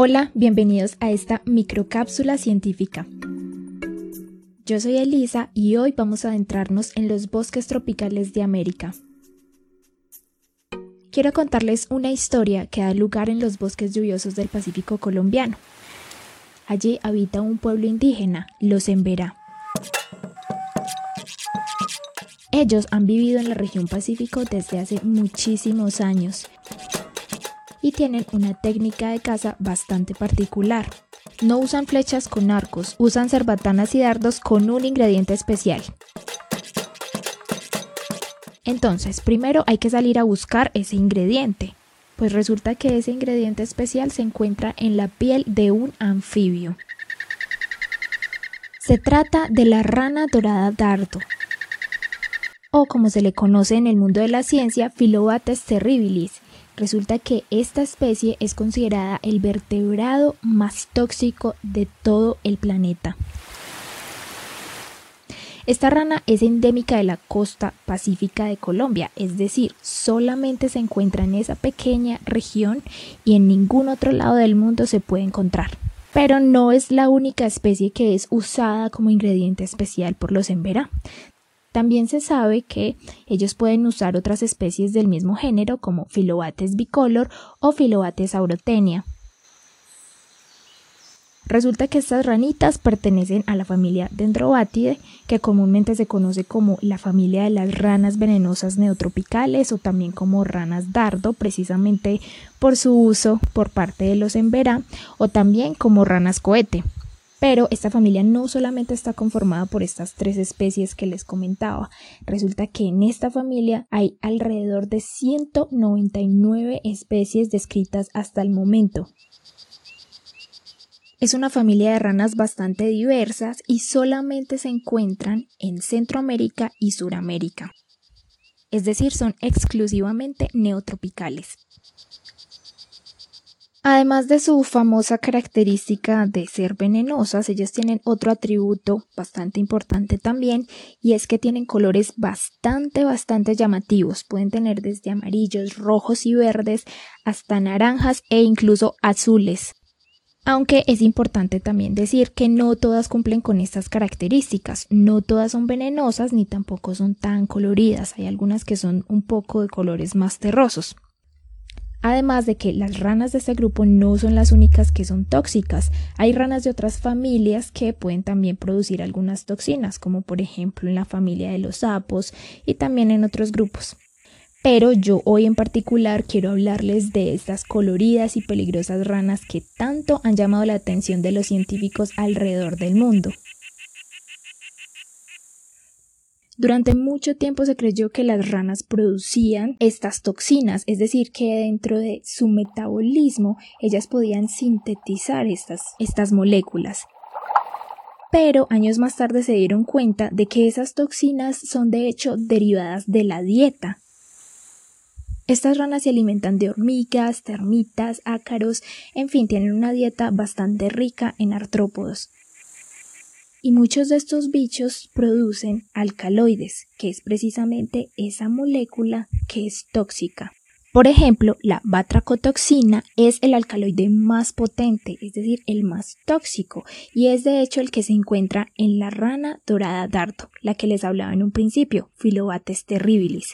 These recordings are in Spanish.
Hola, bienvenidos a esta microcápsula científica. Yo soy Elisa y hoy vamos a adentrarnos en los bosques tropicales de América. Quiero contarles una historia que da lugar en los bosques lluviosos del Pacífico colombiano. Allí habita un pueblo indígena, los Emberá. Ellos han vivido en la región Pacífico desde hace muchísimos años y tienen una técnica de caza bastante particular. No usan flechas con arcos, usan cerbatanas y dardos con un ingrediente especial. Entonces, primero hay que salir a buscar ese ingrediente, pues resulta que ese ingrediente especial se encuentra en la piel de un anfibio. Se trata de la rana dorada dardo, o como se le conoce en el mundo de la ciencia, Phyllobates terribilis, Resulta que esta especie es considerada el vertebrado más tóxico de todo el planeta. Esta rana es endémica de la costa pacífica de Colombia, es decir, solamente se encuentra en esa pequeña región y en ningún otro lado del mundo se puede encontrar. Pero no es la única especie que es usada como ingrediente especial por los emberá. También se sabe que ellos pueden usar otras especies del mismo género como Phyllobates bicolor o Phyllobates aurotenia. Resulta que estas ranitas pertenecen a la familia Dendrobatidae, que comúnmente se conoce como la familia de las ranas venenosas neotropicales o también como ranas dardo, precisamente por su uso por parte de los emberá, o también como ranas cohete. Pero esta familia no solamente está conformada por estas tres especies que les comentaba. Resulta que en esta familia hay alrededor de 199 especies descritas hasta el momento. Es una familia de ranas bastante diversas y solamente se encuentran en Centroamérica y Suramérica. Es decir, son exclusivamente neotropicales. Además de su famosa característica de ser venenosas, ellas tienen otro atributo bastante importante también y es que tienen colores bastante, bastante llamativos. Pueden tener desde amarillos, rojos y verdes hasta naranjas e incluso azules. Aunque es importante también decir que no todas cumplen con estas características, no todas son venenosas ni tampoco son tan coloridas, hay algunas que son un poco de colores más terrosos. Además de que las ranas de este grupo no son las únicas que son tóxicas, hay ranas de otras familias que pueden también producir algunas toxinas, como por ejemplo en la familia de los sapos y también en otros grupos. Pero yo hoy en particular quiero hablarles de estas coloridas y peligrosas ranas que tanto han llamado la atención de los científicos alrededor del mundo. Durante mucho tiempo se creyó que las ranas producían estas toxinas, es decir, que dentro de su metabolismo ellas podían sintetizar estas, estas moléculas. Pero años más tarde se dieron cuenta de que esas toxinas son de hecho derivadas de la dieta. Estas ranas se alimentan de hormigas, termitas, ácaros, en fin, tienen una dieta bastante rica en artrópodos y muchos de estos bichos producen alcaloides, que es precisamente esa molécula que es tóxica. Por ejemplo, la batracotoxina es el alcaloide más potente, es decir, el más tóxico, y es de hecho el que se encuentra en la rana dorada dardo, la que les hablaba en un principio, Phyllobates terribilis.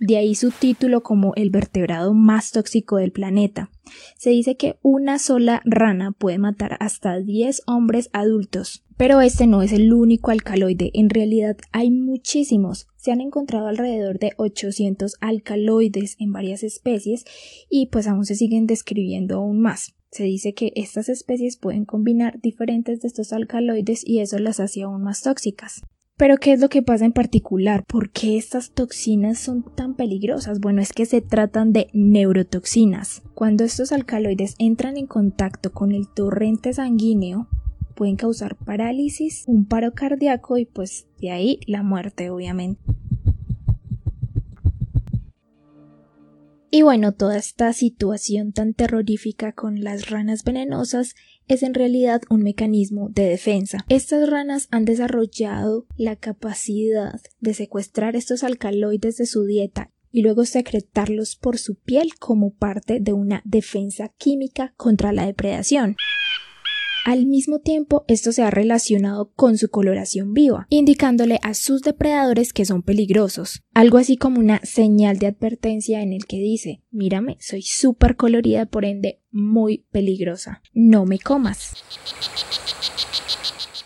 De ahí su título como el vertebrado más tóxico del planeta. Se dice que una sola rana puede matar hasta 10 hombres adultos. Pero este no es el único alcaloide, en realidad hay muchísimos. Se han encontrado alrededor de 800 alcaloides en varias especies y pues aún se siguen describiendo aún más. Se dice que estas especies pueden combinar diferentes de estos alcaloides y eso las hace aún más tóxicas. Pero ¿qué es lo que pasa en particular? ¿Por qué estas toxinas son tan peligrosas? Bueno, es que se tratan de neurotoxinas. Cuando estos alcaloides entran en contacto con el torrente sanguíneo, pueden causar parálisis, un paro cardíaco y pues de ahí la muerte, obviamente. Y bueno, toda esta situación tan terrorífica con las ranas venenosas es en realidad un mecanismo de defensa. Estas ranas han desarrollado la capacidad de secuestrar estos alcaloides de su dieta y luego secretarlos por su piel como parte de una defensa química contra la depredación. Al mismo tiempo, esto se ha relacionado con su coloración viva, indicándole a sus depredadores que son peligrosos. Algo así como una señal de advertencia en el que dice, mírame, soy súper colorida, por ende muy peligrosa. No me comas.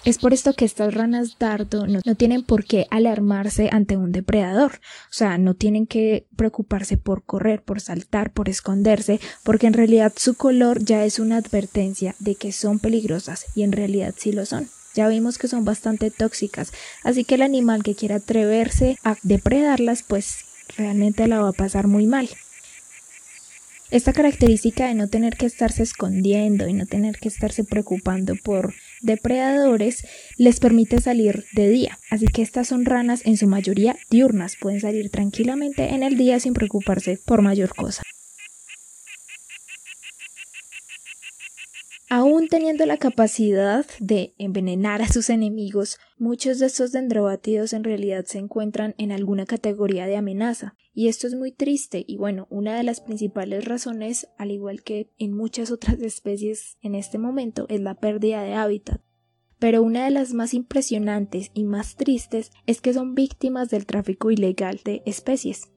Es por esto que estas ranas dardo no, tienen por qué alarmarse ante un depredador. O sea, no tienen que preocuparse por correr, por saltar, por esconderse, porque en realidad su color ya es una advertencia de que son peligrosas y en realidad sí lo son. Ya vimos que son bastante tóxicas, así que el animal que quiera atreverse a depredarlas, pues realmente la va a pasar muy mal. Esta característica de no tener que estarse escondiendo y no tener que estarse preocupando por depredadores les permite salir de día. Así que estas son ranas en su mayoría diurnas, pueden salir tranquilamente en el día sin preocuparse por mayor cosa. Teniendo la capacidad de envenenar a sus enemigos, muchos de estos dendrobátidos en realidad se encuentran en alguna categoría de amenaza. Y esto es muy triste y bueno, una de las principales razones, al igual que en muchas otras especies en este momento, es la pérdida de hábitat. Pero una de las más impresionantes y más tristes es que son víctimas del tráfico ilegal de especies.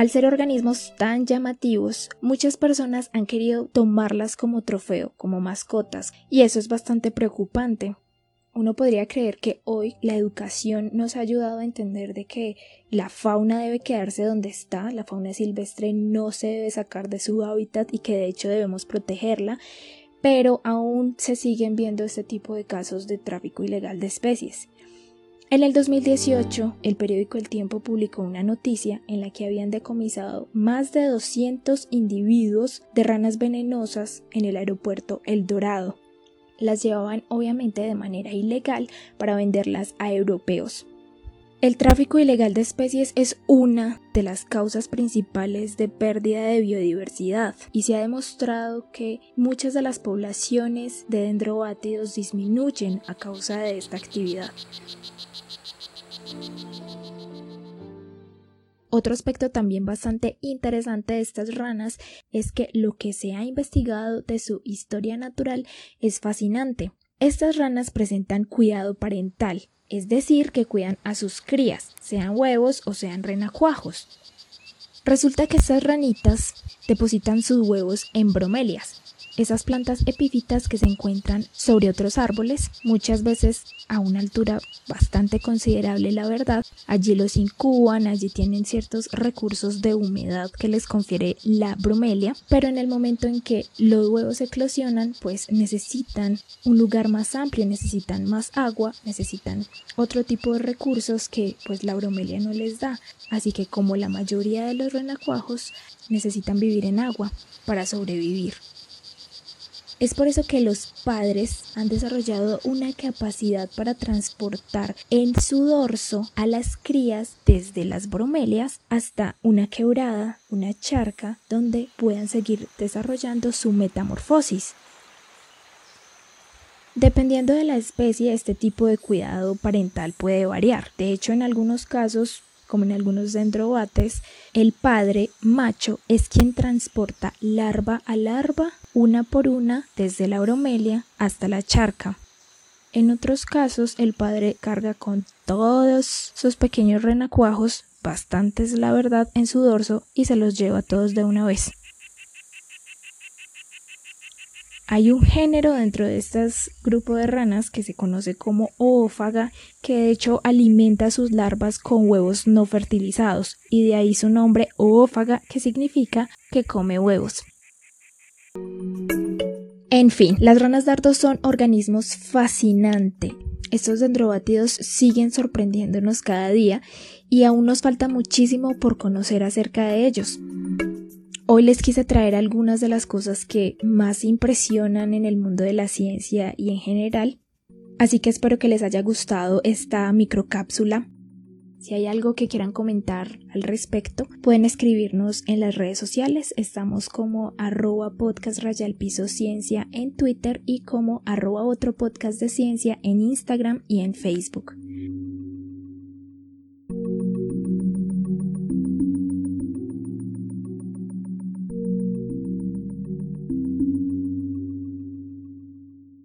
Al ser organismos tan llamativos, muchas personas han querido tomarlas como trofeo, como mascotas, y eso es bastante preocupante. Uno podría creer que hoy la educación nos ha ayudado a entender de que la fauna debe quedarse donde está, la fauna silvestre no se debe sacar de su hábitat y que de hecho debemos protegerla, pero aún se siguen viendo este tipo de casos de tráfico ilegal de especies. En el 2018, el periódico El Tiempo publicó una noticia en la que habían decomisado más de 200 individuos de ranas venenosas en el aeropuerto El Dorado. Las llevaban obviamente de manera ilegal para venderlas a europeos. El tráfico ilegal de especies es una de las causas principales de pérdida de biodiversidad y se ha demostrado que muchas de las poblaciones de dendrobátidos disminuyen a causa de esta actividad. Otro aspecto también bastante interesante de estas ranas es que lo que se ha investigado de su historia natural es fascinante. Estas ranas presentan cuidado parental, es decir, que cuidan a sus crías, sean huevos o sean renacuajos. Resulta que estas ranitas depositan sus huevos en bromelias, esas plantas epífitas que se encuentran sobre otros árboles, muchas veces a una altura bastante considerable, la verdad. Allí los incuban, allí tienen ciertos recursos de humedad que les confiere la bromelia, pero en el momento en que los huevos eclosionan, pues necesitan un lugar más amplio, necesitan más agua, necesitan otro tipo de recursos que pues la bromelia no les da. Así que como la mayoría de los renacuajos necesitan vivir en agua para sobrevivir. Es por eso que los padres han desarrollado una capacidad para transportar en su dorso a las crías desde las bromelias hasta una quebrada, una charca, donde puedan seguir desarrollando su metamorfosis. Dependiendo de la especie, este tipo de cuidado parental puede variar. De hecho, en algunos casos como en algunos dendrobates, el padre macho es quien transporta larva a larva una por una desde la bromelia hasta la charca. En otros casos, el padre carga con todos sus pequeños renacuajos, bastantes la verdad, en su dorso y se los lleva todos de una vez. Hay un género dentro de este grupo de ranas que se conoce como oófaga, que de hecho alimenta sus larvas con huevos no fertilizados, y de ahí su nombre oófaga, que significa que come huevos. En fin, las ranas dardos son organismos fascinantes. Estos dendrobatidos siguen sorprendiéndonos cada día y aún nos falta muchísimo por conocer acerca de ellos. Hoy les quise traer algunas de las cosas que más impresionan en el mundo de la ciencia y en general, así que espero que les haya gustado esta microcápsula. Si hay algo que quieran comentar al respecto, pueden escribirnos en las redes sociales. Estamos como arroba podcast piso ciencia en Twitter y como arroba otro podcast de ciencia en Instagram y en Facebook.